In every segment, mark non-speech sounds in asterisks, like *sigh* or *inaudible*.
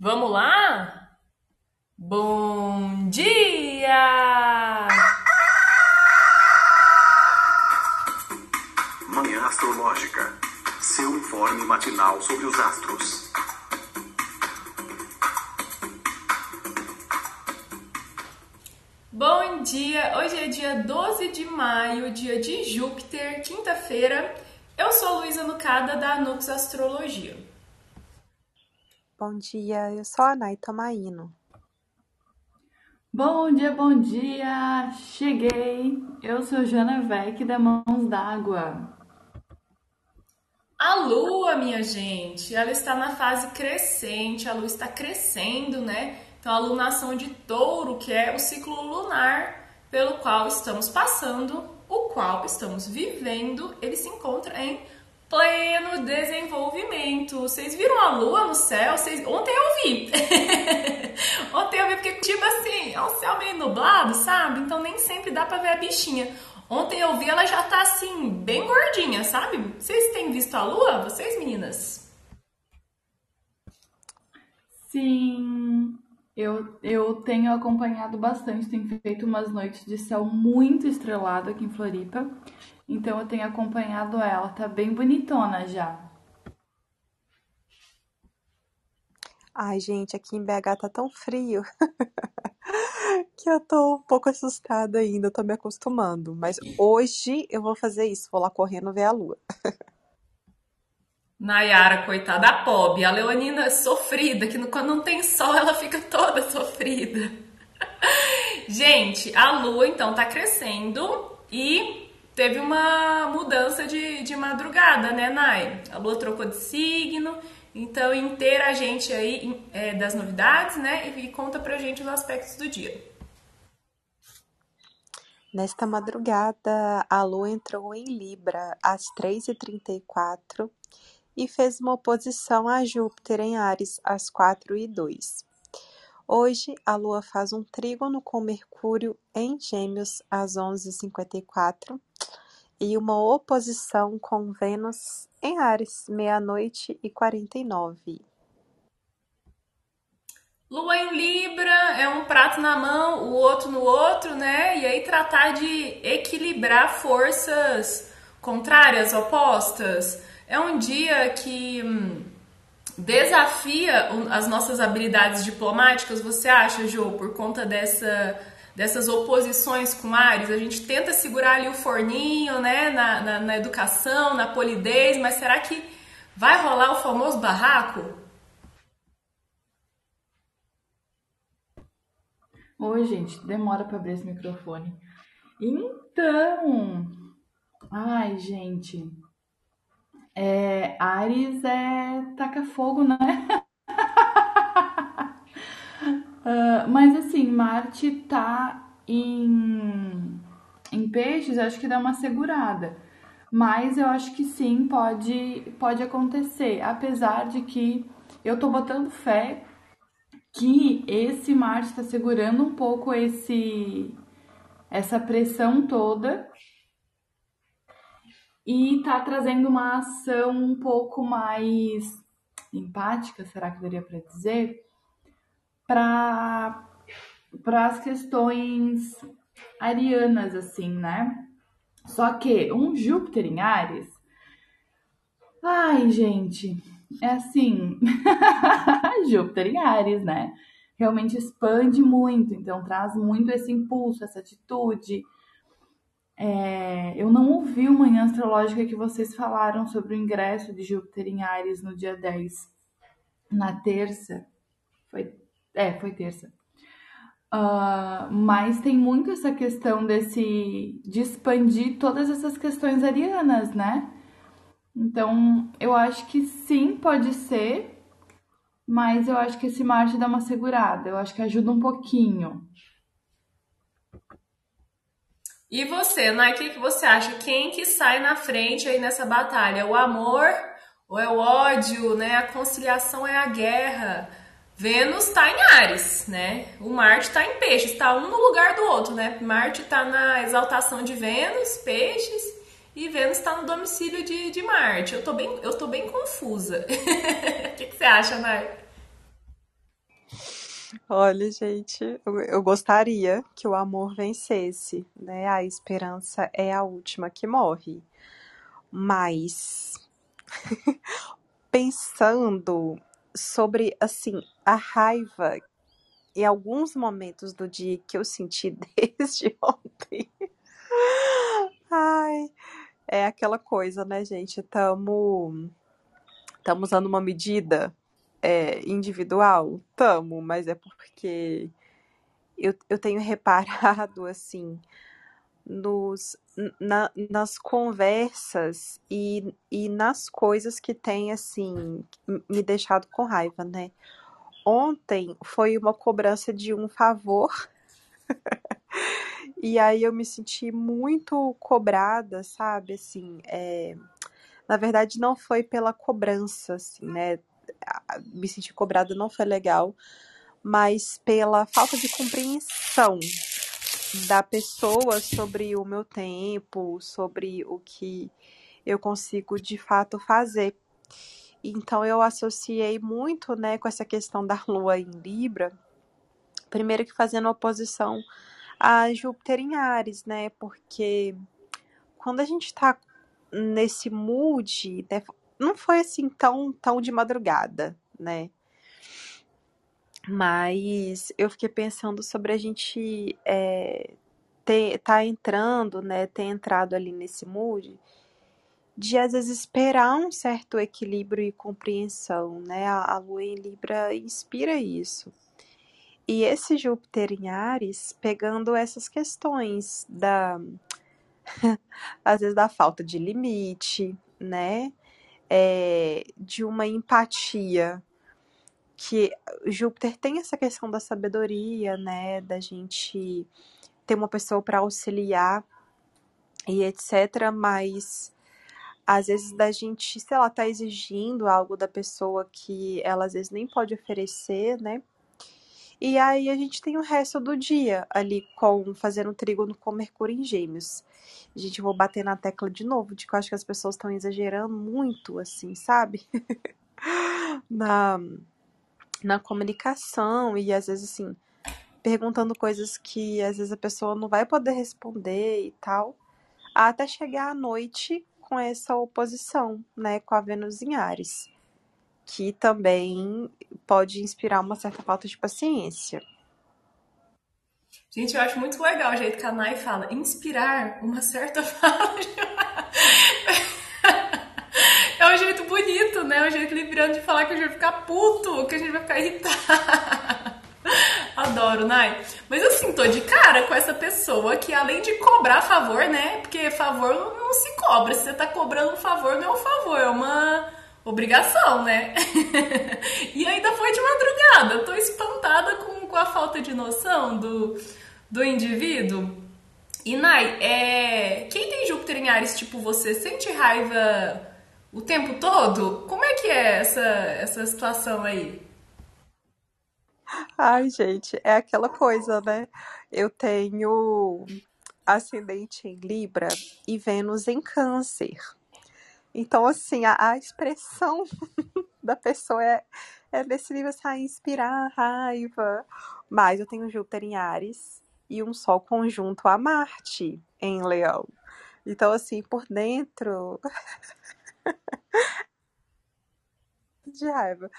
Vamos lá? Bom dia! Manhã Astrológica. Seu informe matinal sobre os astros. Bom dia! Hoje é dia 12 de maio, dia de Júpiter, quinta-feira. Eu sou Luísa Nucada da Nux Astrologia. Bom dia, eu sou a Nay Tomaino. Bom dia, bom dia! Cheguei! Eu sou Jana Vec da Mãos d'Água. A lua, minha gente, ela está na fase crescente, a lua está crescendo, né? Então, a lunação de touro, que é o ciclo lunar pelo qual estamos passando, o qual estamos vivendo, ele se encontra em pleno desenvolvimento. Vocês viram a lua no céu? Ontem eu vi. *laughs* Ontem eu vi porque, tipo assim, é um céu meio nublado, sabe? Então nem sempre dá pra ver a bichinha. Ontem eu vi ela já tá assim, bem gordinha, sabe? Vocês têm visto a lua? Vocês, meninas? Sim, eu, eu tenho acompanhado bastante, tenho feito umas noites de céu muito estrelado aqui em Floripa. Então eu tenho acompanhado ela, tá bem bonitona já. Ai, gente, aqui em BH tá tão frio *laughs* que eu tô um pouco assustada ainda, tô me acostumando. Mas hoje eu vou fazer isso, vou lá correndo ver a lua. *laughs* Nayara, coitada, pobre. A Leonina é sofrida, que quando não tem sol ela fica toda sofrida. *laughs* Gente, a lua então tá crescendo e teve uma mudança de, de madrugada, né, Nay? A lua trocou de signo, então inteira a gente aí é, das novidades, né? E, e conta pra gente os aspectos do dia. Nesta madrugada, a lua entrou em Libra às 3h34 e fez uma oposição a Júpiter em Ares às 4h02. Hoje, a lua faz um trígono com Mercúrio em Gêmeos às 11h54 e uma oposição com Vênus em Ares, meia-noite e 49. Lua em Libra é um prato na mão, o outro no outro, né? E aí tratar de equilibrar forças contrárias, opostas. É um dia que hum, desafia as nossas habilidades diplomáticas, você acha, Jo, por conta dessa dessas oposições com Ares, a gente tenta segurar ali o forninho, né, na, na, na educação, na polidez, mas será que vai rolar o famoso barraco? Oi, gente, demora para abrir esse microfone. Então, ai, gente, é, Ares é taca fogo, né? *laughs* Uh, mas assim, Marte tá em, em peixes, acho que dá uma segurada. Mas eu acho que sim, pode, pode acontecer. Apesar de que eu tô botando fé que esse Marte está segurando um pouco esse essa pressão toda e tá trazendo uma ação um pouco mais empática, será que daria para dizer? Para as questões arianas, assim, né? Só que um Júpiter em Ares. Ai, gente, é assim. *laughs* Júpiter em Ares, né? Realmente expande muito, então traz muito esse impulso, essa atitude. É, eu não ouvi o Manhã Astrológica que vocês falaram sobre o ingresso de Júpiter em Ares no dia 10, na terça. Foi é, foi terça. Uh, mas tem muito essa questão desse de expandir todas essas questões arianas, né? Então, eu acho que sim, pode ser, mas eu acho que esse Marte dá uma segurada, eu acho que ajuda um pouquinho. E você, Nai, o que, que você acha? Quem que sai na frente aí nessa batalha? O amor ou é o ódio, né? A conciliação é a guerra. Vênus está em Ares, né? O Marte está em Peixes, está um no lugar do outro, né? Marte está na exaltação de Vênus, Peixes, e Vênus está no domicílio de, de Marte. Eu tô bem, eu tô bem confusa. *laughs* O que, que, você acha, Nai? Olha, gente, eu, eu gostaria que o amor vencesse, né? A esperança é a última que morre. Mas *laughs* pensando sobre assim a raiva em alguns momentos do dia que eu senti *laughs* desde ontem. Ai, é aquela coisa, né, gente? Estamos estamos usando uma medida é, individual? Tamo, mas é porque eu, eu tenho reparado *laughs* assim nos, na, nas conversas e, e nas coisas que tem assim me deixado com raiva, né? Ontem foi uma cobrança de um favor *laughs* e aí eu me senti muito cobrada, sabe? Assim, é... na verdade não foi pela cobrança, assim, né? Me sentir cobrada não foi legal, mas pela falta de compreensão da pessoa sobre o meu tempo, sobre o que eu consigo de fato fazer. Então eu associei muito, né, com essa questão da lua em Libra, primeiro que fazendo oposição a Júpiter em Ares, né? Porque quando a gente tá nesse mood, né, não foi assim tão tão de madrugada, né? Mas eu fiquei pensando sobre a gente é, ter, tá entrando, né, ter entrado ali nesse mood de às vezes esperar um certo equilíbrio e compreensão, né? A, a lua em Libra inspira isso. E esse Júpiter em Ares pegando essas questões da *laughs* às vezes da falta de limite, né? É, de uma empatia que Júpiter tem essa questão da sabedoria, né, da gente ter uma pessoa para auxiliar e etc, mas às vezes da gente, sei lá, tá exigindo algo da pessoa que ela às vezes nem pode oferecer, né? E aí a gente tem o resto do dia ali com fazendo trígono com Mercúrio em Gêmeos. Gente, vou bater na tecla de novo, de que eu acho que as pessoas estão exagerando muito, assim, sabe? *laughs* na na comunicação e às vezes assim, perguntando coisas que às vezes a pessoa não vai poder responder e tal, até chegar à noite com essa oposição, né, com a Vênus em Ares, que também pode inspirar uma certa falta de paciência. Gente, eu acho muito legal o jeito que a Nai fala, inspirar uma certa *laughs* falta de um jeito bonito, né? Um jeito libriano de falar que a gente vai ficar puto, que a gente vai ficar irritado. *laughs* Adoro, Nai. Mas assim, tô de cara com essa pessoa que além de cobrar favor, né? Porque favor não, se cobra. Se você tá cobrando um favor, não é um favor, é uma obrigação, né? *laughs* e ainda foi de madrugada. Tô espantada com, com a falta de noção do, do indivíduo. E Nai, é... quem tem Júpiter em Ares, tipo você, sente raiva o tempo todo? Como é que é essa, essa situação aí? Ai, gente, é aquela coisa, né? Eu tenho ascendente em Libra e Vênus em Câncer. Então, assim, a, a expressão *laughs* da pessoa é, é desse nível, assim, inspirar raiva. Mas eu tenho Júpiter em Ares e um Sol conjunto a Marte em Leão. Então, assim, por dentro *laughs* *laughs* de raiva.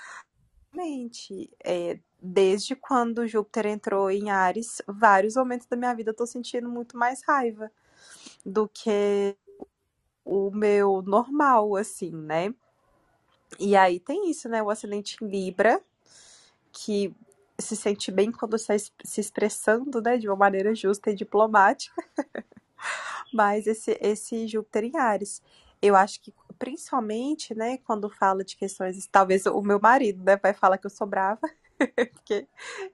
Realmente, é, desde quando Júpiter entrou em Ares, vários momentos da minha vida eu tô sentindo muito mais raiva do que o meu normal, assim, né? E aí tem isso, né? O ascendente em Libra, que se sente bem quando está se expressando, né, de uma maneira justa e diplomática. *laughs* Mas esse, esse Júpiter em Ares, eu acho que principalmente, né, quando fala de questões, talvez o meu marido, né, vai falar que eu sou brava, *laughs* porque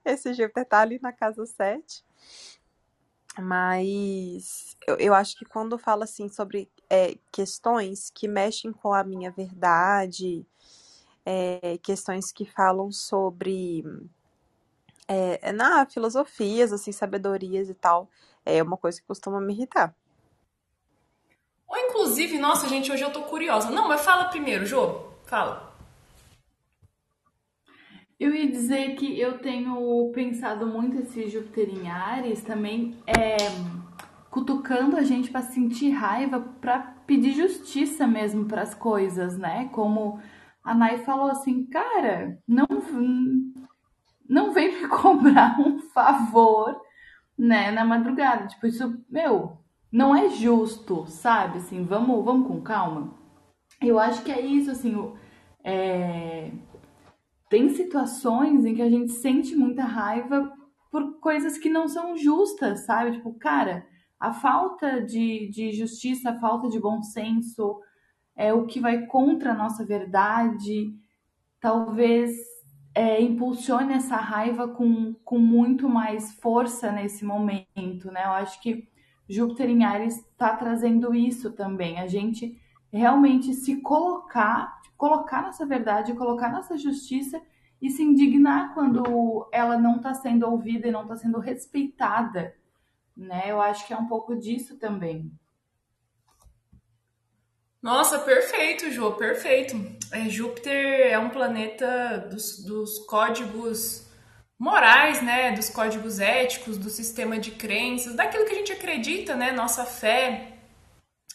esse Júpiter tá ali na casa 7. Mas eu, eu acho que quando fala assim sobre é, questões que mexem com a minha verdade, é, questões que falam sobre é, na filosofias, assim, sabedorias e tal, é uma coisa que costuma me irritar. Inclusive, nossa, gente, hoje eu tô curiosa. Não, mas fala primeiro, Jô. Fala. Eu ia dizer que eu tenho pensado muito esse Júpiter em Ares também é cutucando a gente para sentir raiva, para pedir justiça mesmo para as coisas, né? Como a Nai falou assim, cara, não não vem me *laughs* cobrar um favor, né, na madrugada. Tipo, isso, meu, não é justo, sabe? Assim, vamos, vamos com calma. Eu acho que é isso, assim, é... tem situações em que a gente sente muita raiva por coisas que não são justas, sabe? Tipo, cara, a falta de, de justiça, a falta de bom senso é o que vai contra a nossa verdade, talvez é, impulsione essa raiva com, com muito mais força nesse momento, né? Eu acho que Júpiter em Ares está trazendo isso também, a gente realmente se colocar, colocar nossa verdade, colocar nossa justiça e se indignar quando ela não está sendo ouvida e não está sendo respeitada, né? Eu acho que é um pouco disso também. Nossa, perfeito, Jô, perfeito. É, Júpiter é um planeta dos, dos códigos morais, né? Dos códigos éticos, do sistema de crenças, daquilo que a gente acredita, né? Nossa fé,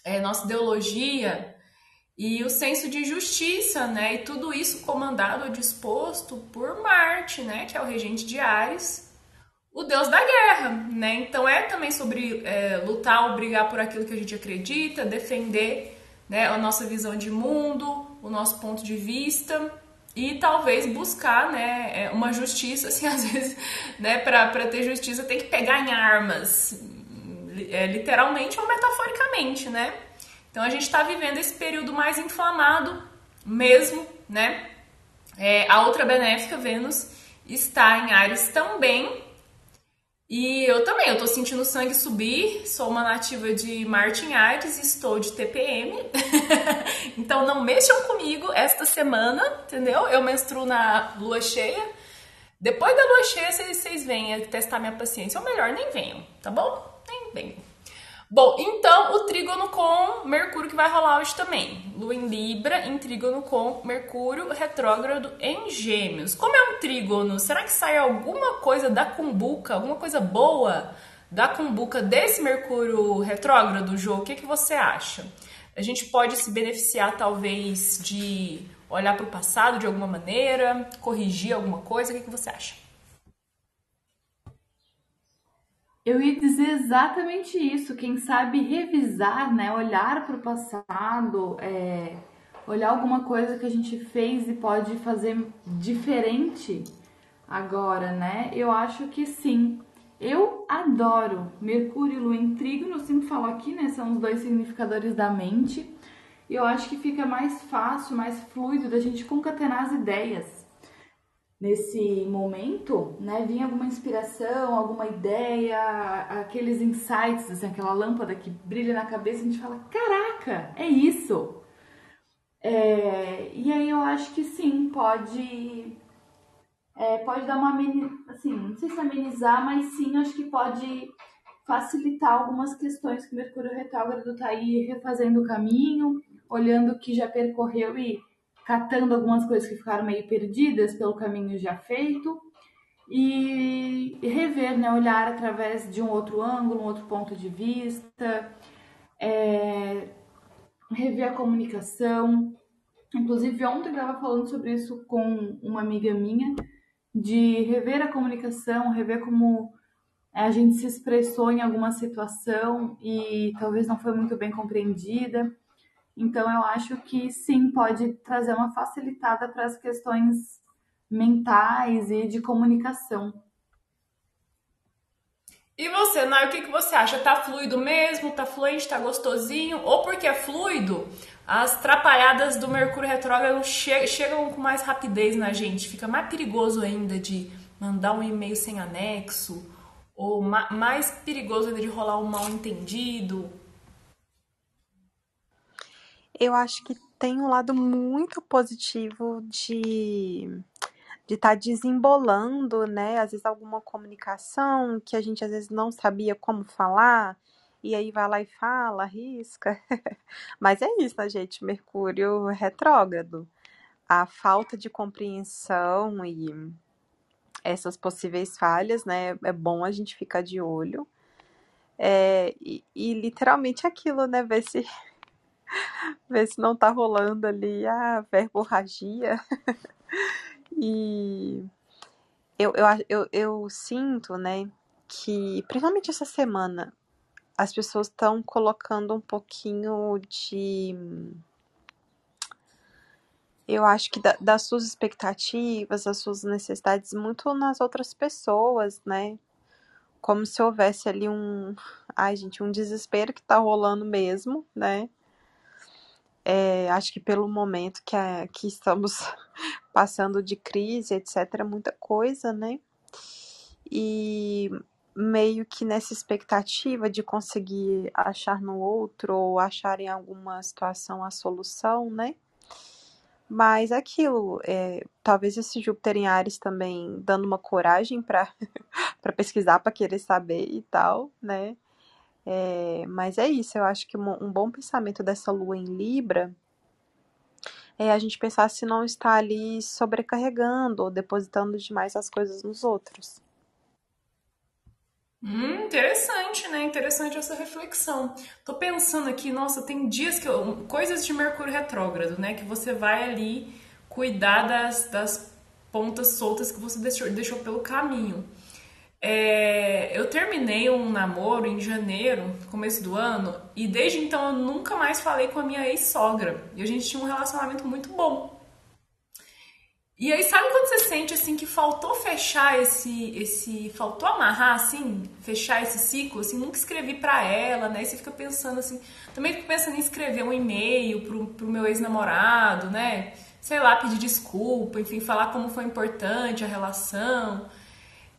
é, nossa ideologia e o senso de justiça, né? E tudo isso comandado ou disposto por Marte, né? Que é o regente de Ares, o deus da guerra, né? Então é também sobre é, lutar brigar por aquilo que a gente acredita, defender né, a nossa visão de mundo, o nosso ponto de vista e talvez buscar né, é, uma justiça, assim, *laughs* às vezes, né, para ter justiça tem que pegar em armas, é, literalmente ou metaforicamente, né? Então a gente está vivendo esse período mais inflamado mesmo, né? É, a outra benéfica, Vênus, está em Ares também, e eu também, eu tô sentindo o sangue subir, sou uma nativa de Martin Aires, estou de TPM. *laughs* então não mexam comigo esta semana, entendeu? Eu menstruo na lua cheia. Depois da lua cheia, vocês venham testar minha paciência. Ou melhor, nem venham, tá bom? Nem venham. Bom, então o trígono com Mercúrio que vai rolar hoje também. Lua em Libra, em trígono com Mercúrio retrógrado em Gêmeos. Como é um trígono, será que sai alguma coisa da cumbuca, alguma coisa boa da cumbuca desse Mercúrio retrógrado, Jô? O que, que você acha? A gente pode se beneficiar, talvez, de olhar para o passado de alguma maneira, corrigir alguma coisa? O que, que você acha? Eu ia dizer exatamente isso. Quem sabe revisar, né? Olhar para o passado, é, olhar alguma coisa que a gente fez e pode fazer diferente agora, né? Eu acho que sim. Eu adoro Mercúrio e Lua em Trígono, eu sempre falo aqui, né? São os dois significadores da mente. E eu acho que fica mais fácil, mais fluido da gente concatenar as ideias nesse momento, né, vinha alguma inspiração, alguma ideia, aqueles insights, assim, aquela lâmpada que brilha na cabeça, a gente fala, caraca, é isso. É, e aí eu acho que sim, pode é, pode dar uma assim, não sei se amenizar, mas sim, acho que pode facilitar algumas questões que o Mercúrio retrógrado está aí refazendo o caminho, olhando o que já percorreu e catando algumas coisas que ficaram meio perdidas pelo caminho já feito e rever, né, olhar através de um outro ângulo, um outro ponto de vista, é, rever a comunicação. Inclusive, ontem eu estava falando sobre isso com uma amiga minha, de rever a comunicação, rever como a gente se expressou em alguma situação e talvez não foi muito bem compreendida. Então, eu acho que sim, pode trazer uma facilitada para as questões mentais e de comunicação. E você, Nai, o que, que você acha? Tá fluido mesmo? Tá fluente? Tá gostosinho? Ou porque é fluido, as trapalhadas do Mercúrio retrógrado che chegam com mais rapidez na gente? Fica mais perigoso ainda de mandar um e-mail sem anexo? Ou ma mais perigoso ainda de rolar um mal entendido? Eu acho que tem um lado muito positivo de de estar tá desembolando, né? Às vezes alguma comunicação que a gente às vezes não sabia como falar, e aí vai lá e fala, risca. *laughs* Mas é isso, né, gente? Mercúrio retrógrado. a falta de compreensão e essas possíveis falhas, né? É bom a gente ficar de olho. É, e, e, literalmente aquilo, né? Ver se, *laughs* ver se não tá rolando ali a verborragia. *laughs* e eu, eu, eu, eu sinto, né, que principalmente essa semana as pessoas estão colocando um pouquinho de. Eu acho que da, das suas expectativas, das suas necessidades, muito nas outras pessoas, né? Como se houvesse ali um. Ai, gente, um desespero que tá rolando mesmo, né? É, acho que pelo momento que, a, que estamos *laughs* passando de crise, etc., muita coisa, né? E meio que nessa expectativa de conseguir achar no outro ou achar em alguma situação a solução, né? Mas aquilo, é, talvez esse Júpiter em Ares também dando uma coragem para *laughs* pesquisar, para querer saber e tal, né? É, mas é isso, eu acho que um, um bom pensamento dessa lua em Libra é a gente pensar se não está ali sobrecarregando ou depositando demais as coisas nos outros. Hum, interessante, né? Interessante essa reflexão. Tô pensando aqui, nossa, tem dias que eu, coisas de Mercúrio retrógrado, né? Que você vai ali cuidar das, das pontas soltas que você deixou, deixou pelo caminho. É, eu terminei um namoro em janeiro, começo do ano, e desde então eu nunca mais falei com a minha ex-sogra. E a gente tinha um relacionamento muito bom. E aí, sabe quando você sente assim que faltou fechar esse, esse, faltou amarrar assim, fechar esse ciclo, assim, nunca escrevi para ela, né? E você fica pensando assim, também fico pensando em escrever um e-mail pro, pro meu ex-namorado, né? Sei lá, pedir desculpa, enfim, falar como foi importante a relação.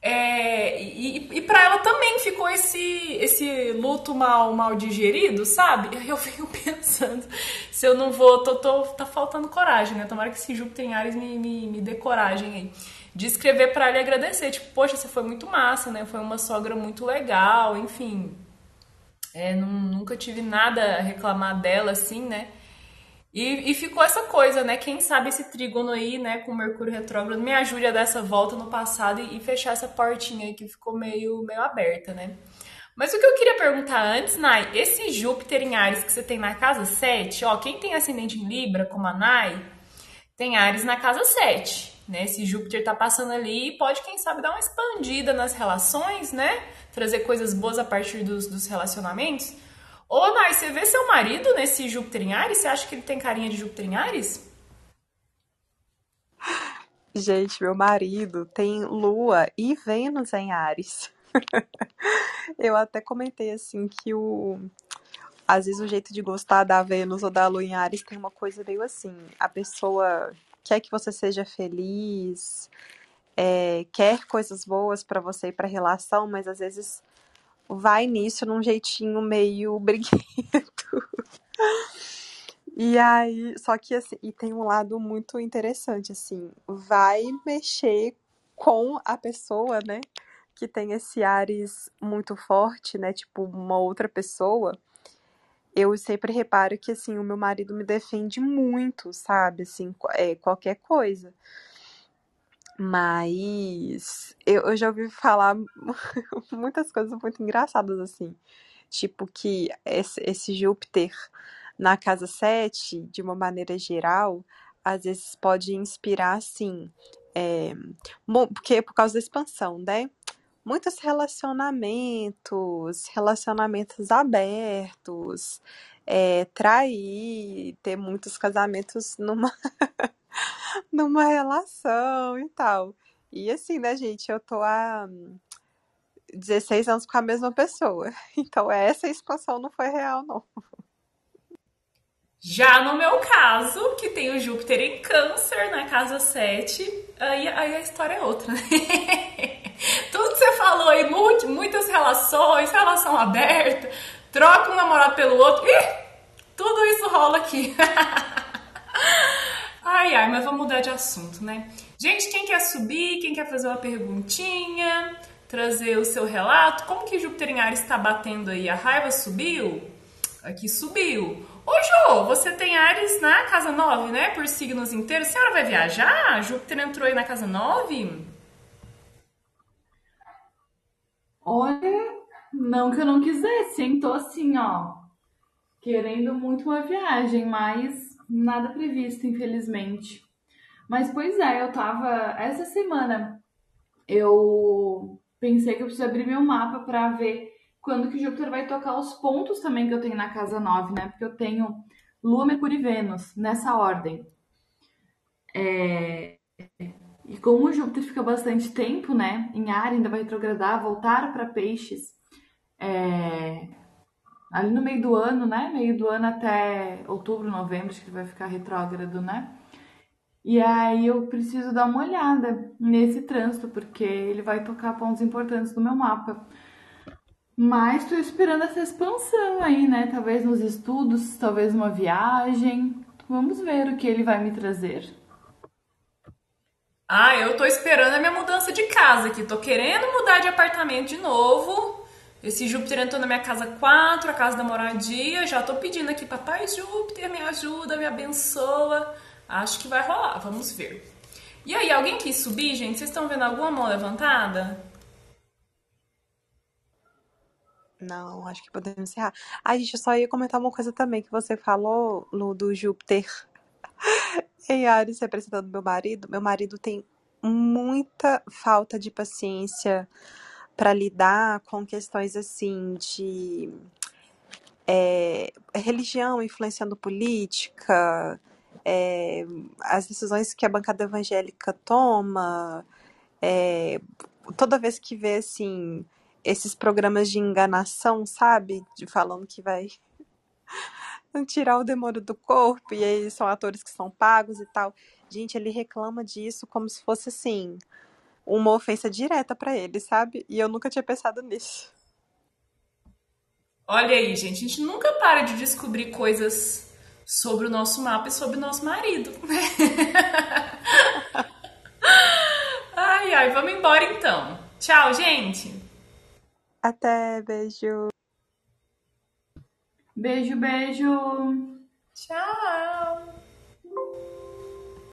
É, e, e para ela também ficou esse, esse luto mal, mal digerido, sabe? Aí eu fico *laughs* pensando se eu não vou. Tô, tô, tá faltando coragem, né? Tomara que esse Júpiter em Ares me, me, me dê coragem aí. De escrever para ela e agradecer. Tipo, poxa, você foi muito massa, né? Foi uma sogra muito legal, enfim. É, não, nunca tive nada a reclamar dela assim, né? E, e, ficou essa coisa, né? Quem sabe esse trígono aí, né, com Mercúrio retrógrado, me ajude a dar essa volta no passado e, e, fechar essa portinha aí que ficou meio, meio aberta, né? Mas o que eu queria perguntar antes, Nai, esse Júpiter em Ares que você tem na casa 7, ó, quem tem ascendente em Libra, como a Nai, tem Ares na casa 7, né? Esse Júpiter tá passando ali e pode, quem sabe, dar uma expandida nas relações, né? Trazer coisas boas a partir dos, dos relacionamentos. Ô, Nai, você vê seu marido nesse Júpiter em Ares? Você acha que ele tem carinha de Júpiter em Ares? Gente, meu marido tem Lua e Vênus em Ares. *laughs* Eu até comentei assim que o às vezes o jeito de gostar da Vênus ou da Lua em Ares tem uma coisa meio assim, a pessoa quer que você seja feliz, é, quer coisas boas para você e para relação, mas às vezes vai nisso num jeitinho meio *laughs* briguento. E aí, só que assim, e tem um lado muito interessante, assim, vai mexer com a pessoa, né? Que tem esse Ares muito forte, né? Tipo, uma outra pessoa. Eu sempre reparo que, assim, o meu marido me defende muito, sabe? Assim, é, qualquer coisa. Mas eu, eu já ouvi falar *laughs* muitas coisas muito engraçadas, assim. Tipo que esse, esse Júpiter na casa 7, de uma maneira geral, às vezes pode inspirar, assim, é, porque por causa da expansão, né? Muitos relacionamentos, relacionamentos abertos, é, trair, ter muitos casamentos numa *laughs* *laughs* numa relação e tal. E assim, né, gente, eu tô há 16 anos com a mesma pessoa. *laughs* Então essa expansão não foi real, não. Já no meu caso, que tem o Júpiter em câncer na casa 7, aí, aí a história é outra, né? *laughs* Tudo que você falou aí, muitas relações, relação aberta, troca um namorado pelo outro, ih, tudo isso rola aqui. Ai, ai, mas vamos mudar de assunto, né? Gente, quem quer subir, quem quer fazer uma perguntinha, trazer o seu relato, como que Júpiter em Ares está batendo aí? A raiva subiu? Aqui subiu. Ô, Jô, você tem Ares na casa 9, né? Por signos inteiros. A senhora vai viajar? Júpiter entrou aí na casa 9? Olha, não que eu não quisesse, hein? Tô assim, ó, querendo muito uma viagem, mas nada previsto, infelizmente. Mas, pois é, eu tava. Essa semana eu pensei que eu preciso abrir meu mapa para ver quando que Júpiter vai tocar os pontos também que eu tenho na casa 9, né? Porque eu tenho Lua, Mercúrio e Vênus nessa ordem. É... E como o Júpiter fica bastante tempo, né, em ar, ainda vai retrogradar, voltar para Peixes, é... ali no meio do ano, né, meio do ano até outubro, novembro, acho que vai ficar retrógrado, né? E aí eu preciso dar uma olhada nesse trânsito, porque ele vai tocar pontos importantes do meu mapa. Mas estou esperando essa expansão aí, né? Talvez nos estudos, talvez uma viagem. Vamos ver o que ele vai me trazer. Ah, eu tô esperando a minha mudança de casa aqui. Tô querendo mudar de apartamento de novo. Esse Júpiter entrou na minha casa 4, a casa da moradia. Já tô pedindo aqui, papai Júpiter, me ajuda, me abençoa. Acho que vai rolar, vamos ver. E aí, alguém quis subir, gente? Vocês estão vendo alguma mão levantada? Não, acho que podemos encerrar. Ai, gente, eu só ia comentar uma coisa também que você falou, Lu, do Júpiter *laughs* em Ares representando meu marido. Meu marido tem muita falta de paciência para lidar com questões assim de é, religião influenciando política, é, as decisões que a bancada evangélica toma, é, toda vez que vê assim esses programas de enganação, sabe, de falando que vai *laughs* tirar o demônio do corpo e aí são atores que são pagos e tal. Gente, ele reclama disso como se fosse assim uma ofensa direta para ele, sabe? E eu nunca tinha pensado nisso. Olha aí, gente, a gente nunca para de descobrir coisas sobre o nosso mapa e sobre o nosso marido. *laughs* ai, ai, vamos embora então. Tchau, gente. Até, beijo. Beijo, beijo. Tchau.